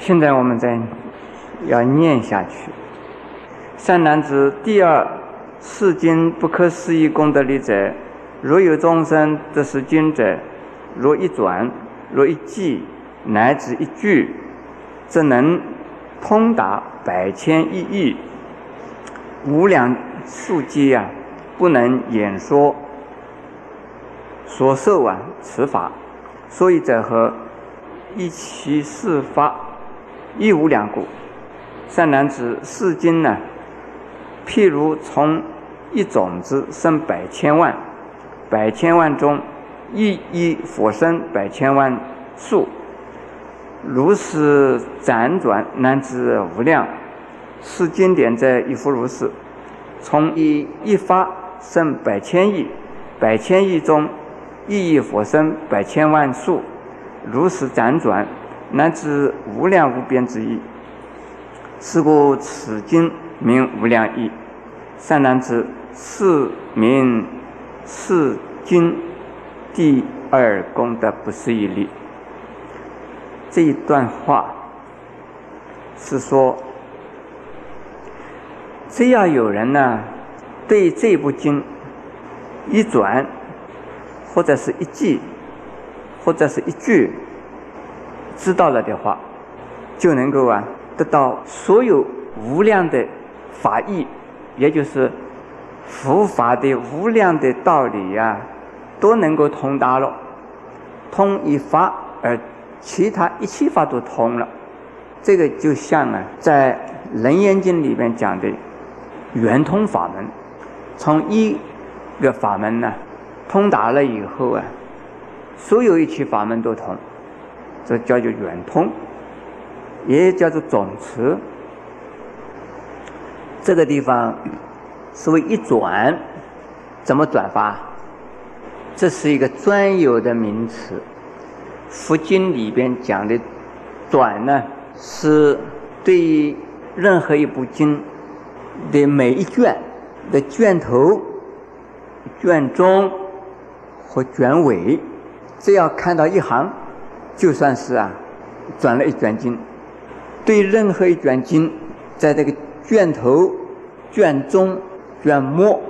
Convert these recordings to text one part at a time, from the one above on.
现在我们再要念下去。善男子，第二世经不可思议功德力者，若有众生得是经者，若一转，若一记，乃至一句，则能通达百千亿亿无量数劫啊，不能演说。所受啊，此法，所以者何？一其事法，亦无两故。善男子，世经呢？譬如从一种子生百千万，百千万中，一一佛生百千万数，如是辗转，乃至无量。是经典者亦复如是。从一一发生百千亿，百千亿中。一亿佛身百千万数，如是辗转，乃至无量无边之意。是故此经名无量义。善男子，是名是经第二功德不是一力。这一段话是说，只要有人呢对这部经一转。或者是一记，或者是一句，知道了的话，就能够啊得到所有无量的法义，也就是佛法的无量的道理呀，都能够通达了。通一法而其他一切法都通了，这个就像啊在《楞严经》里面讲的圆通法门，从一个法门呢。通达了以后啊，所有一切法门都通，这叫做圆通，也叫做总持。这个地方是为一转，怎么转发？这是一个专有的名词。佛经里边讲的转呢，是对任何一部经的每一卷的卷头、卷中。和卷尾，只要看到一行，就算是啊转了一卷经。对任何一卷经，在这个卷头、卷中、卷末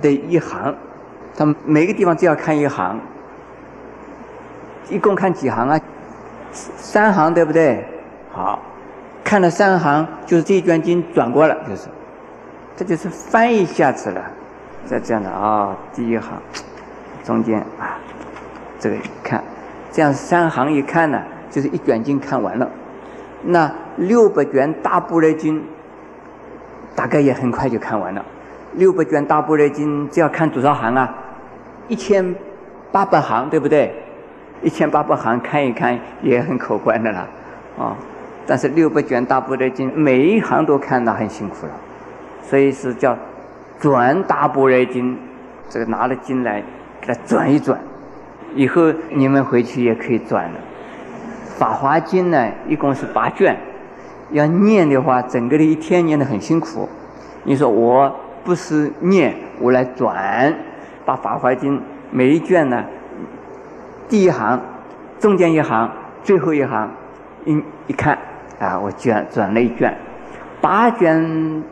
的一行，他们每个地方只要看一行，一共看几行啊？三行对不对？好，看了三行，就是这一卷经转过了，就是，这就是翻一下子了。在这样的啊，第一行。中间啊，这个看，这样三行一看呢，就是一卷经看完了。那六百卷大般若经，大概也很快就看完了。六百卷大般若经这要看多少行啊？一千八百行，对不对？一千八百行看一看也很可观的了，啊。但是六百卷大般若经每一行都看，那很辛苦了。所以是叫转大般若经，这个拿了经来。给它转一转，以后你们回去也可以转了。《法华经》呢，一共是八卷，要念的话，整个的一天念得很辛苦。你说我不是念，我来转，把《法华经》每一卷呢，第一行、中间一行、最后一行，一一看啊，我卷转了一卷，八卷《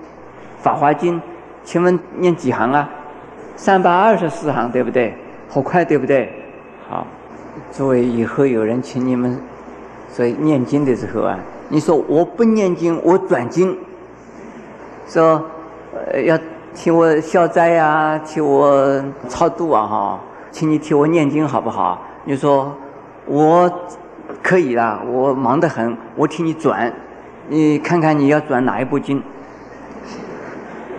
法华经》，请问念几行啊？三百二十四行，对不对？好快，对不对？好，作为以后有人请你们，所以念经的时候啊，你说我不念经，我转经，说呃要替我消灾呀，替我超度啊，哈，请你替我念经好不好？你说我可以啦，我忙得很，我替你转，你看看你要转哪一部经？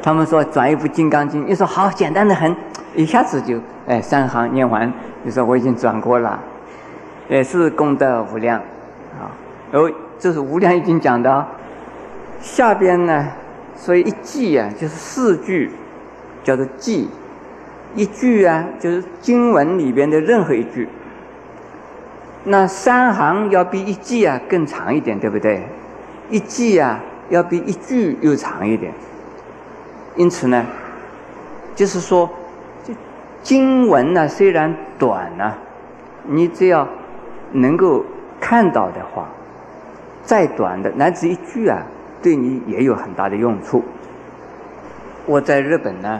他们说转一部《金刚经》，你说好，简单的很，一下子就。哎，三行念完，就说我已经转过了，也是功德无量，啊，哦，这是无量已经讲的，下边呢，所以一记啊，就是四句，叫做记，一句啊，就是经文里边的任何一句，那三行要比一记啊更长一点，对不对？一记啊要比一句又长一点，因此呢，就是说。经文呢虽然短呢，你只要能够看到的话，再短的乃至一句啊，对你也有很大的用处。我在日本呢，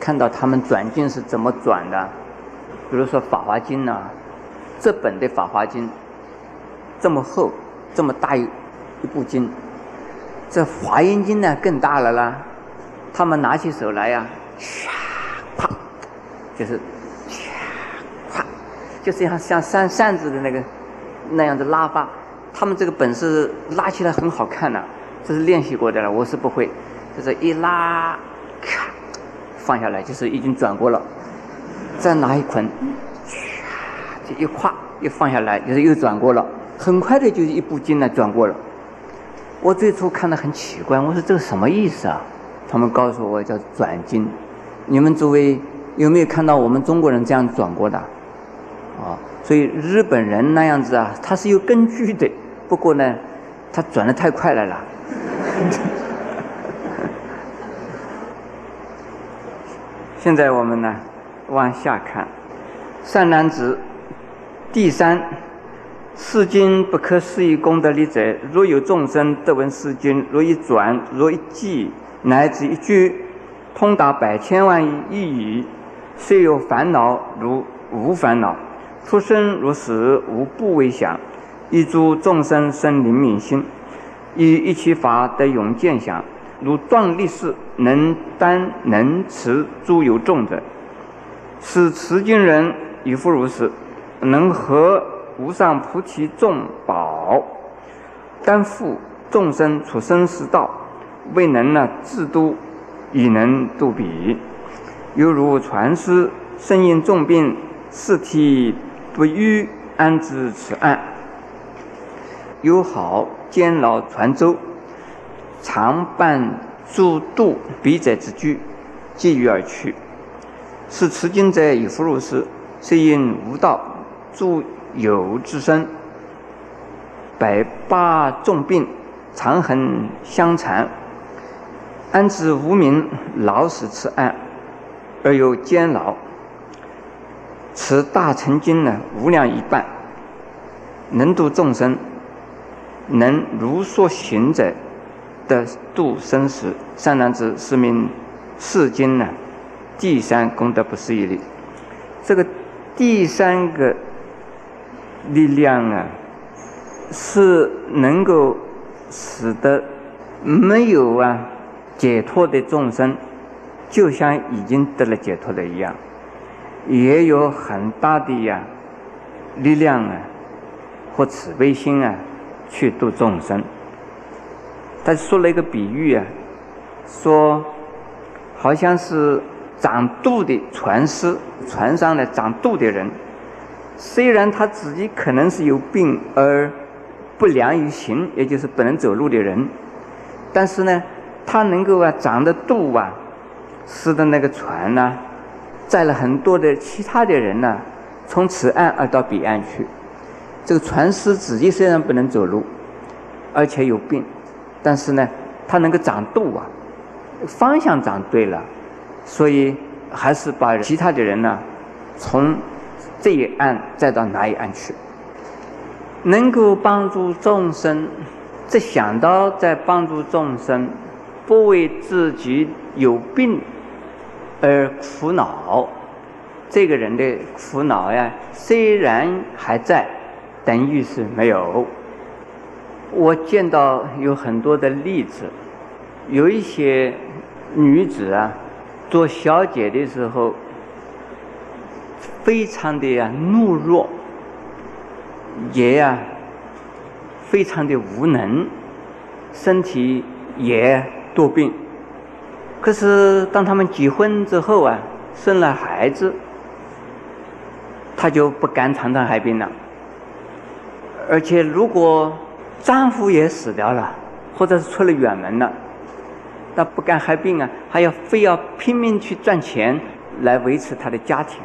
看到他们转经是怎么转的，比如说《法华经》呢，这本的《法华经》这么厚，这么大一一部经，这《华严经》呢更大了啦。他们拿起手来呀，唰，就是，唰，啪，就是像像扇扇子的那个那样子拉法。他们这个本事拉起来很好看呐，这是练习过的了。我是不会，就是一拉，咔，放下来就是已经转过了。再拿一捆，唰，这一跨一放下来就是又转过了，很快的就一部经呢转过了。我最初看的很奇怪，我说这个什么意思啊？他们告诉我叫转经。你们作为有没有看到我们中国人这样转过的？啊，所以日本人那样子啊，他是有根据的。不过呢，他转的太快了啦。现在我们呢，往下看，善男子，第三，世经不可思议功德力者，若有众生得闻世经，若一转，若一记，乃至一句，通达百千万亿亿语，虽有烦恼，如无烦恼；出生如死，无不为想。一诸众生生灵敏心，以一切法得永见想，如壮力士能担能持诸有众者，使持经人亦复如是，能合无上菩提众宝，担负众生出生死道，未能呢自度，已能度彼。犹如传师身因重病，尸体不愈，安置此案。友好监牢传舟，常伴诸渡彼者之居，寄于而去。是持经者以弗如是，虽因无道，诸有之身，百八重病，常恒相缠，安知无名老死此案，而有监牢。此大成经呢，无量一半，能度众生。能如所行者的度生死，善男子是名世经呢。第三功德不思议力，这个第三个力量啊，是能够使得没有啊解脱的众生，就像已经得了解脱的一样，也有很大的呀力量啊和慈悲心啊。去度众生，他说了一个比喻啊，说好像是掌渡的船师，船上的掌渡的人，虽然他自己可能是有病而不良于行，也就是不能走路的人，但是呢，他能够啊掌的渡啊，失的那个船呢，载了很多的其他的人呢，从此岸而到彼岸去。这个船师自己虽然不能走路，而且有病，但是呢，他能够掌舵啊，方向掌对了，所以还是把其他的人呢，从这一岸再到那一岸去，能够帮助众生，只想到在帮助众生，不为自己有病而苦恼，这个人的苦恼呀，虽然还在。等于是没有。我见到有很多的例子，有一些女子啊，做小姐的时候，非常的懦弱，也呀非常的无能，身体也多病。可是当他们结婚之后啊，生了孩子，她就不敢常常害病了。而且，如果丈夫也死掉了，或者是出了远门了，那不敢害病啊，还要非要拼命去赚钱来维持她的家庭。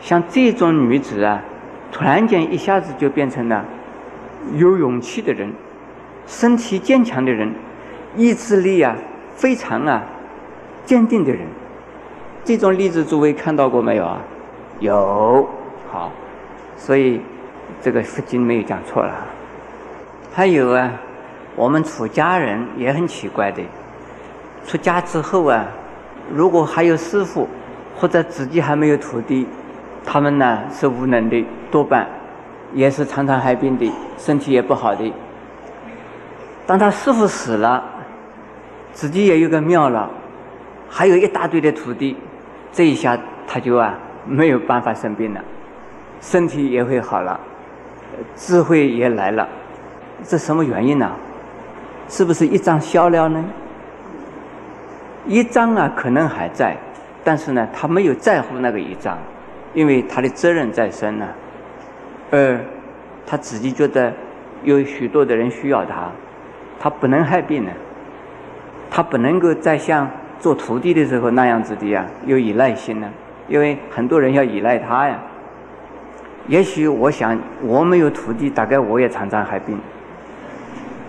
像这种女子啊，突然间一下子就变成了有勇气的人，身体坚强的人，意志力啊非常啊坚定的人。这种例子诸位看到过没有啊？有，好，所以。这个佛经没有讲错了。还有啊，我们出家人也很奇怪的，出家之后啊，如果还有师傅或者自己还没有徒弟，他们呢是无能的，多半也是常常害病的，身体也不好的。当他师傅死了，自己也有个庙了，还有一大堆的徒弟，这一下他就啊没有办法生病了，身体也会好了，智慧也来了，这什么原因呢？是不是一张消了呢？一张啊可能还在，但是呢他没有在乎那个一张。因为他的责任在身呢，而他自己觉得有许多的人需要他，他不能害病呢，他不能够再像做徒弟的时候那样子的呀，有依赖心呢，因为很多人要依赖他呀。也许我想我没有徒弟，大概我也常常害病。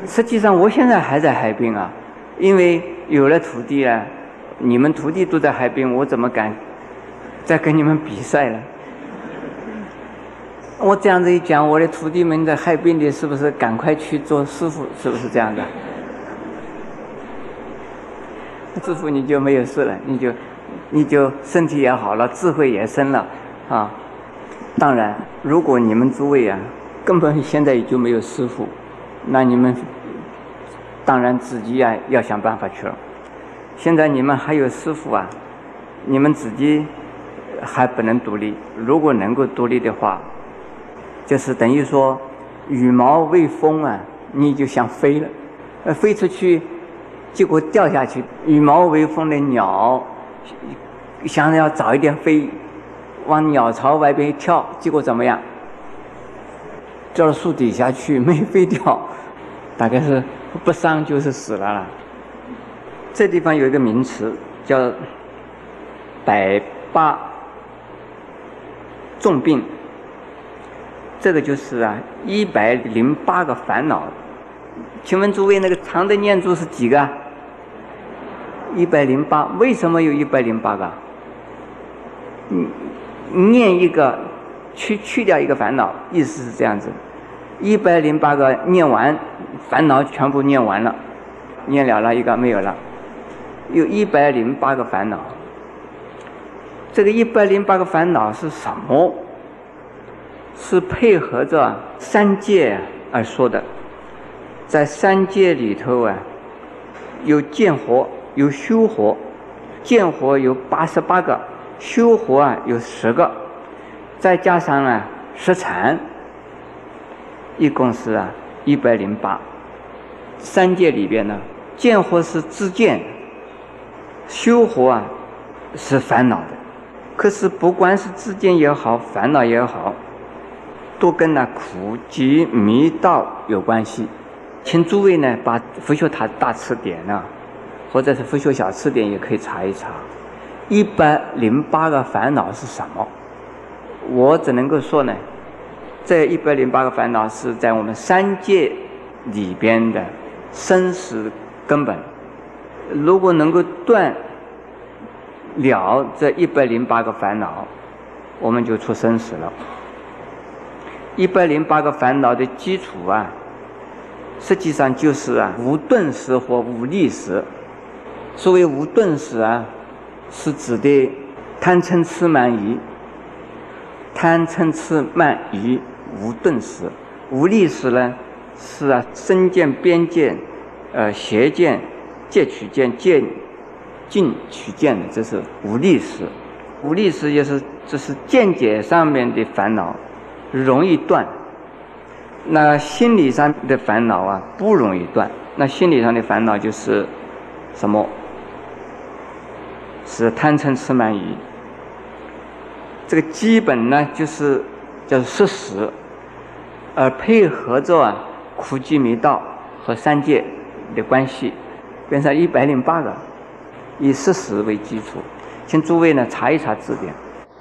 实际上我现在还在害病啊，因为有了徒弟啊，你们徒弟都在害病，我怎么敢？再跟你们比赛了，我这样子一讲，我的徒弟们在害病的，是不是赶快去做师傅？是不是这样的？师傅你就没有事了，你就你就身体也好了，智慧也深了啊。当然，如果你们诸位啊，根本现在也就没有师傅，那你们当然自己呀要想办法去了。现在你们还有师傅啊，你们自己。还不能独立。如果能够独立的话，就是等于说羽毛未丰啊，你就想飞了，呃，飞出去，结果掉下去。羽毛未丰的鸟，想要早一点飞，往鸟巢外边一跳，结果怎么样？掉到树底下去，没飞掉，大概是不伤就是死了啦。这地方有一个名词叫百八。重病，这个就是啊，一百零八个烦恼。请问诸位，那个长的念珠是几个？一百零八，为什么有一百零八个？嗯，念一个，去去掉一个烦恼，意思是这样子。一百零八个念完，烦恼全部念完了，念了了一个没有了，有一百零八个烦恼。这个一百零八个烦恼是什么？是配合着三界而说的。在三界里头啊，有见活，有修活。见活有八十八个，修活啊有十个，再加上啊十禅，一共是啊一百零八。三界里边呢，见活是自见，修活啊是烦恼的。可是，不管是自见也好，烦恼也好，都跟那苦集迷道有关系。请诸位呢，把佛学塔大词典呢，或者是佛学小词典也可以查一查。一百零八个烦恼是什么？我只能够说呢，这一百零八个烦恼是在我们三界里边的生死根本。如果能够断。了这一百零八个烦恼，我们就出生死了。一百零八个烦恼的基础啊，实际上就是啊无顿时或无立时。所谓无顿时啊，是指的贪嗔痴慢疑。贪嗔痴慢疑无顿时，无立时呢是啊身见边见，呃邪见、戒取见、见。进取见的，这是无力时，无力时也是这是见解上面的烦恼，容易断。那心理上的烦恼啊，不容易断。那心理上的烦恼就是什么？是贪嗔痴慢疑。这个基本呢，就是叫事实，而配合着啊苦集迷道和三界的关系，变成一百零八个。以事实为基础，请诸位呢查一查字典。